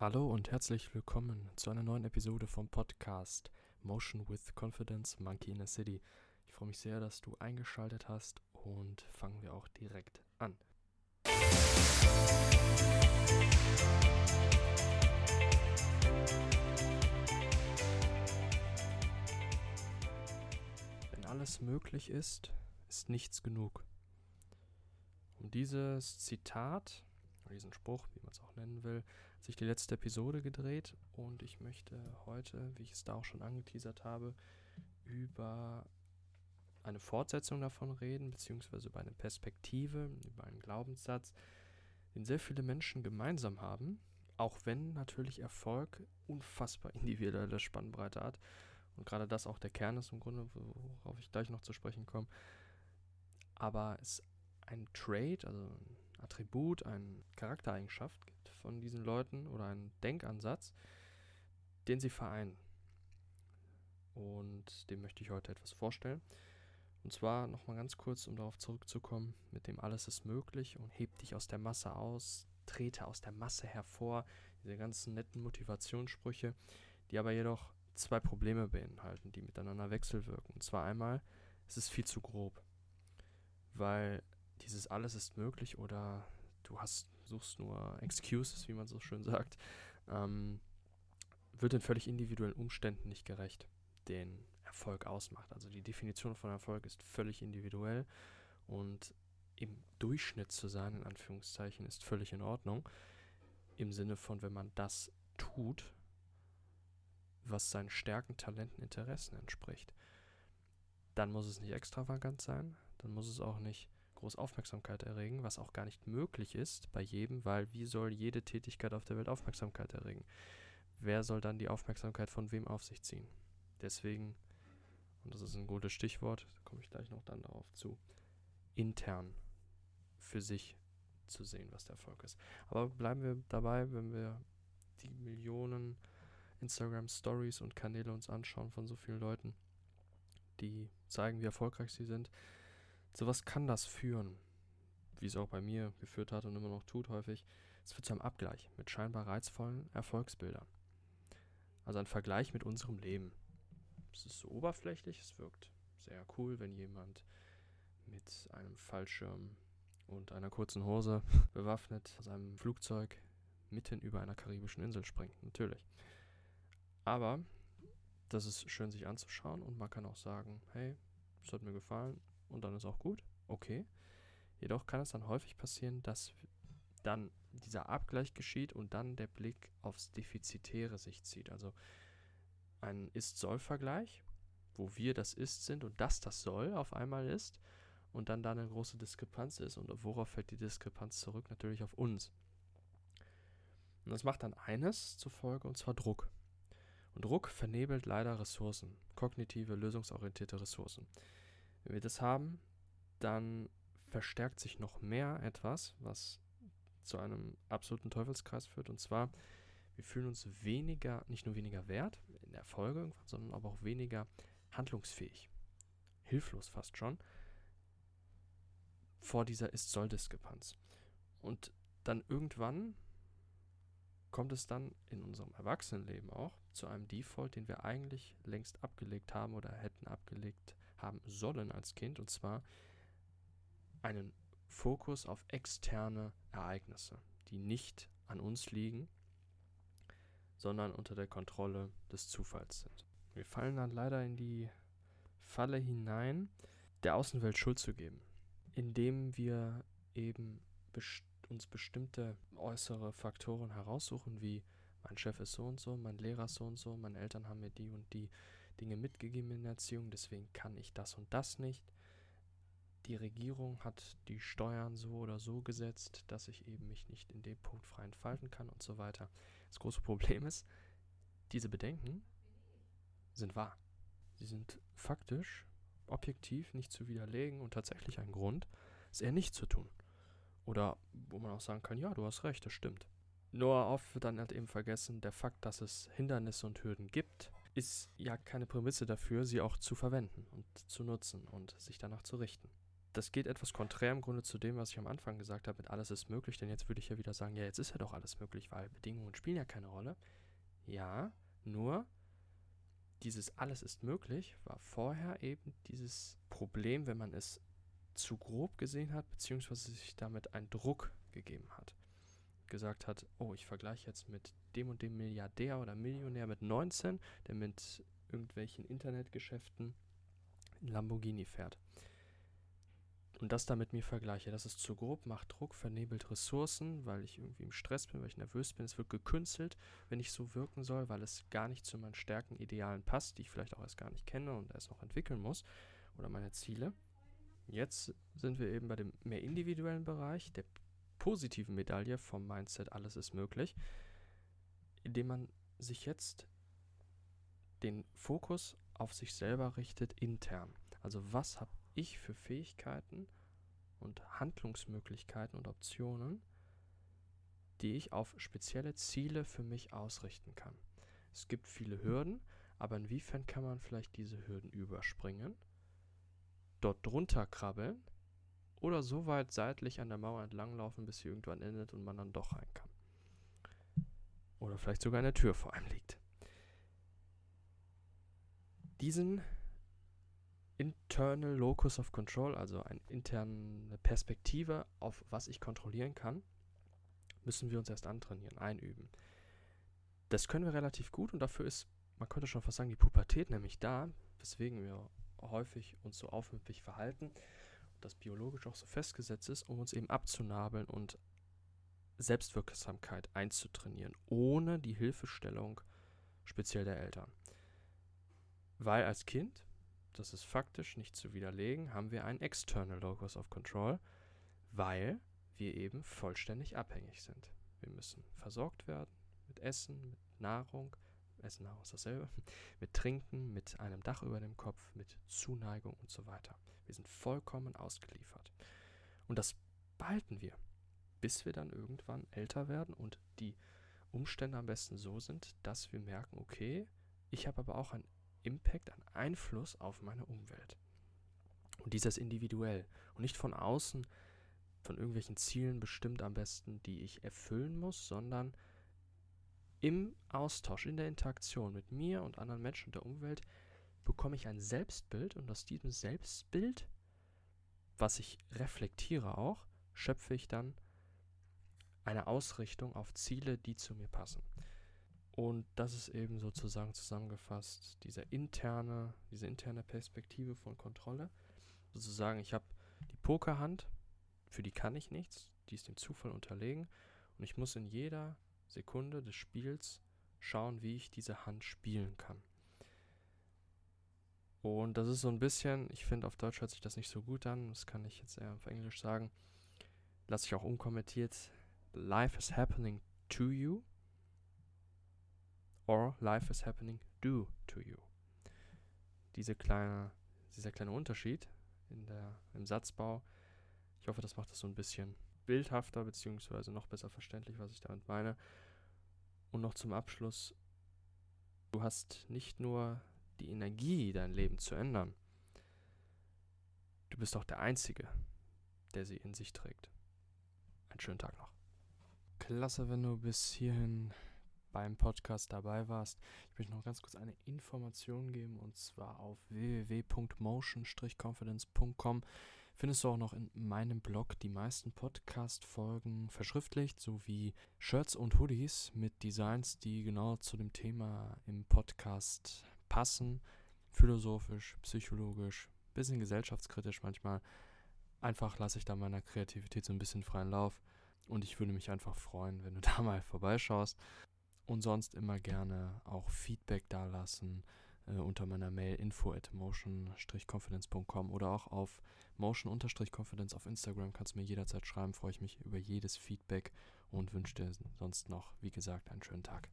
Hallo und herzlich willkommen zu einer neuen Episode vom Podcast Motion with Confidence Monkey in a City. Ich freue mich sehr, dass du eingeschaltet hast und fangen wir auch direkt an. Wenn alles möglich ist, ist nichts genug. Um dieses Zitat diesen Spruch, wie man es auch nennen will, sich die letzte Episode gedreht und ich möchte heute, wie ich es da auch schon angeteasert habe, über eine Fortsetzung davon reden, beziehungsweise über eine Perspektive, über einen Glaubenssatz, den sehr viele Menschen gemeinsam haben, auch wenn natürlich Erfolg unfassbar individuelle Spannbreite hat und gerade das auch der Kern ist im Grunde, worauf ich gleich noch zu sprechen komme. Aber es ein Trade, also ein Attribut, eine Charaktereigenschaft von diesen Leuten oder einen Denkansatz, den sie vereinen. Und dem möchte ich heute etwas vorstellen. Und zwar nochmal ganz kurz, um darauf zurückzukommen, mit dem alles ist möglich und heb dich aus der Masse aus, trete aus der Masse hervor, diese ganzen netten Motivationssprüche, die aber jedoch zwei Probleme beinhalten, die miteinander wechselwirken. Und zwar einmal, es ist viel zu grob, weil dieses alles ist möglich oder du hast, suchst nur Excuses, wie man so schön sagt, ähm, wird den völlig individuellen Umständen nicht gerecht, den Erfolg ausmacht. Also die Definition von Erfolg ist völlig individuell und im Durchschnitt zu sein, in Anführungszeichen, ist völlig in Ordnung. Im Sinne von, wenn man das tut, was seinen Stärken, Talenten, Interessen entspricht, dann muss es nicht extravagant sein, dann muss es auch nicht groß Aufmerksamkeit erregen, was auch gar nicht möglich ist bei jedem, weil wie soll jede Tätigkeit auf der Welt Aufmerksamkeit erregen? Wer soll dann die Aufmerksamkeit von wem auf sich ziehen? Deswegen, und das ist ein gutes Stichwort, komme ich gleich noch dann darauf zu, intern für sich zu sehen, was der Erfolg ist. Aber bleiben wir dabei, wenn wir die Millionen Instagram Stories und Kanäle uns anschauen von so vielen Leuten, die zeigen, wie erfolgreich sie sind, zu was kann das führen? Wie es auch bei mir geführt hat und immer noch tut häufig. Es führt zu einem Abgleich mit scheinbar reizvollen Erfolgsbildern. Also ein Vergleich mit unserem Leben. Es ist so oberflächlich, es wirkt sehr cool, wenn jemand mit einem Fallschirm und einer kurzen Hose bewaffnet aus einem Flugzeug mitten über einer karibischen Insel springt, natürlich. Aber das ist schön sich anzuschauen und man kann auch sagen, hey, es hat mir gefallen, und dann ist auch gut. Okay. Jedoch kann es dann häufig passieren, dass dann dieser Abgleich geschieht und dann der Blick aufs Defizitäre sich zieht. Also ein Ist-Soll-Vergleich, wo wir das Ist sind und das das Soll auf einmal ist und dann da eine große Diskrepanz ist. Und worauf fällt die Diskrepanz zurück? Natürlich auf uns. Und das macht dann eines zur Folge, und zwar Druck. Und Druck vernebelt leider Ressourcen, kognitive, lösungsorientierte Ressourcen. Wenn wir das haben, dann verstärkt sich noch mehr etwas, was zu einem absoluten Teufelskreis führt. Und zwar, wir fühlen uns weniger, nicht nur weniger wert in der Folge sondern aber auch weniger handlungsfähig. Hilflos fast schon vor dieser Ist-Soll-Diskrepanz. Und dann irgendwann kommt es dann in unserem Erwachsenenleben auch zu einem Default, den wir eigentlich längst abgelegt haben oder hätten abgelegt haben sollen als Kind, und zwar einen Fokus auf externe Ereignisse, die nicht an uns liegen, sondern unter der Kontrolle des Zufalls sind. Wir fallen dann leider in die Falle hinein, der Außenwelt Schuld zu geben, indem wir eben best uns bestimmte äußere Faktoren heraussuchen, wie mein Chef ist so und so, mein Lehrer ist so und so, meine Eltern haben mir die und die Dinge mitgegeben in der Erziehung, deswegen kann ich das und das nicht. Die Regierung hat die Steuern so oder so gesetzt, dass ich eben mich nicht in dem Punkt frei entfalten kann und so weiter. Das große Problem ist, diese Bedenken sind wahr. Sie sind faktisch, objektiv nicht zu widerlegen und tatsächlich ein Grund, es eher nicht zu tun. Oder wo man auch sagen kann, ja, du hast recht, das stimmt. Nur oft wird dann halt eben vergessen, der Fakt, dass es Hindernisse und Hürden gibt, ist ja keine Prämisse dafür, sie auch zu verwenden und zu nutzen und sich danach zu richten. das geht etwas konträr im Grunde zu dem, was ich am Anfang gesagt habe, mit alles ist möglich, denn jetzt würde ich ja wieder sagen, ja, jetzt ist ja doch alles möglich, weil Bedingungen spielen ja keine Rolle. Ja, nur dieses alles ist möglich war vorher eben dieses Problem, wenn man es zu grob gesehen hat, beziehungsweise sich damit einen Druck gegeben hat. Gesagt hat, oh, ich vergleiche jetzt mit dem und dem Milliardär oder Millionär mit 19, der mit irgendwelchen Internetgeschäften Lamborghini fährt und das da mit mir vergleiche, das ist zu grob, macht Druck, vernebelt Ressourcen, weil ich irgendwie im Stress bin, weil ich nervös bin. Es wird gekünstelt, wenn ich so wirken soll, weil es gar nicht zu meinen Stärken, Idealen passt, die ich vielleicht auch erst gar nicht kenne und erst noch entwickeln muss oder meine Ziele. Jetzt sind wir eben bei dem mehr individuellen Bereich, der positiven Medaille vom Mindset, alles ist möglich, indem man sich jetzt den Fokus auf sich selber richtet intern. Also was habe ich für Fähigkeiten und Handlungsmöglichkeiten und Optionen, die ich auf spezielle Ziele für mich ausrichten kann. Es gibt viele Hürden, aber inwiefern kann man vielleicht diese Hürden überspringen, dort drunter krabbeln oder so weit seitlich an der Mauer entlanglaufen, bis sie irgendwann endet und man dann doch rein kann. Oder vielleicht sogar eine Tür vor einem liegt. Diesen Internal Locus of Control, also eine interne Perspektive auf was ich kontrollieren kann, müssen wir uns erst antrainieren, einüben. Das können wir relativ gut und dafür ist, man könnte schon fast sagen, die Pubertät nämlich da, weswegen wir häufig uns so aufmüpfig verhalten und das biologisch auch so festgesetzt ist, um uns eben abzunabeln und Selbstwirksamkeit einzutrainieren, ohne die Hilfestellung speziell der Eltern. Weil als Kind das ist faktisch nicht zu widerlegen, haben wir einen External Locus of Control, weil wir eben vollständig abhängig sind. Wir müssen versorgt werden mit Essen, mit Nahrung, Essen, Nahrung ist dasselbe, mit Trinken, mit einem Dach über dem Kopf, mit Zuneigung und so weiter. Wir sind vollkommen ausgeliefert. Und das behalten wir, bis wir dann irgendwann älter werden und die Umstände am besten so sind, dass wir merken, okay, ich habe aber auch ein Impact, an Einfluss auf meine Umwelt. Und dieser ist individuell und nicht von außen von irgendwelchen Zielen bestimmt am besten, die ich erfüllen muss, sondern im Austausch, in der Interaktion mit mir und anderen Menschen und der Umwelt bekomme ich ein Selbstbild und aus diesem Selbstbild, was ich reflektiere auch, schöpfe ich dann eine Ausrichtung auf Ziele, die zu mir passen. Und das ist eben sozusagen zusammengefasst diese interne, diese interne Perspektive von Kontrolle. Sozusagen, ich habe die Pokerhand, für die kann ich nichts, die ist dem Zufall unterlegen und ich muss in jeder Sekunde des Spiels schauen, wie ich diese Hand spielen kann. Und das ist so ein bisschen, ich finde, auf Deutsch hört sich das nicht so gut an, das kann ich jetzt eher auf Englisch sagen, lasse ich auch unkommentiert. Life is happening to you or life is happening due to you. Diese kleine, dieser kleine Unterschied in der, im Satzbau, ich hoffe, das macht es so ein bisschen bildhafter beziehungsweise noch besser verständlich, was ich damit meine. Und noch zum Abschluss, du hast nicht nur die Energie, dein Leben zu ändern, du bist auch der Einzige, der sie in sich trägt. Einen schönen Tag noch. Klasse, wenn du bis hierhin beim Podcast dabei warst. Ich möchte noch ganz kurz eine Information geben und zwar auf www.motion-confidence.com findest du auch noch in meinem Blog die meisten Podcast-Folgen verschriftlicht, sowie Shirts und Hoodies mit Designs, die genau zu dem Thema im Podcast passen. Philosophisch, psychologisch, bisschen gesellschaftskritisch manchmal. Einfach lasse ich da meiner Kreativität so ein bisschen freien Lauf. Und ich würde mich einfach freuen, wenn du da mal vorbeischaust. Und sonst immer gerne auch Feedback dalassen äh, unter meiner Mail info at motion-confidence.com oder auch auf motion-confidence auf Instagram kannst du mir jederzeit schreiben. Freue ich mich über jedes Feedback und wünsche dir sonst noch, wie gesagt, einen schönen Tag.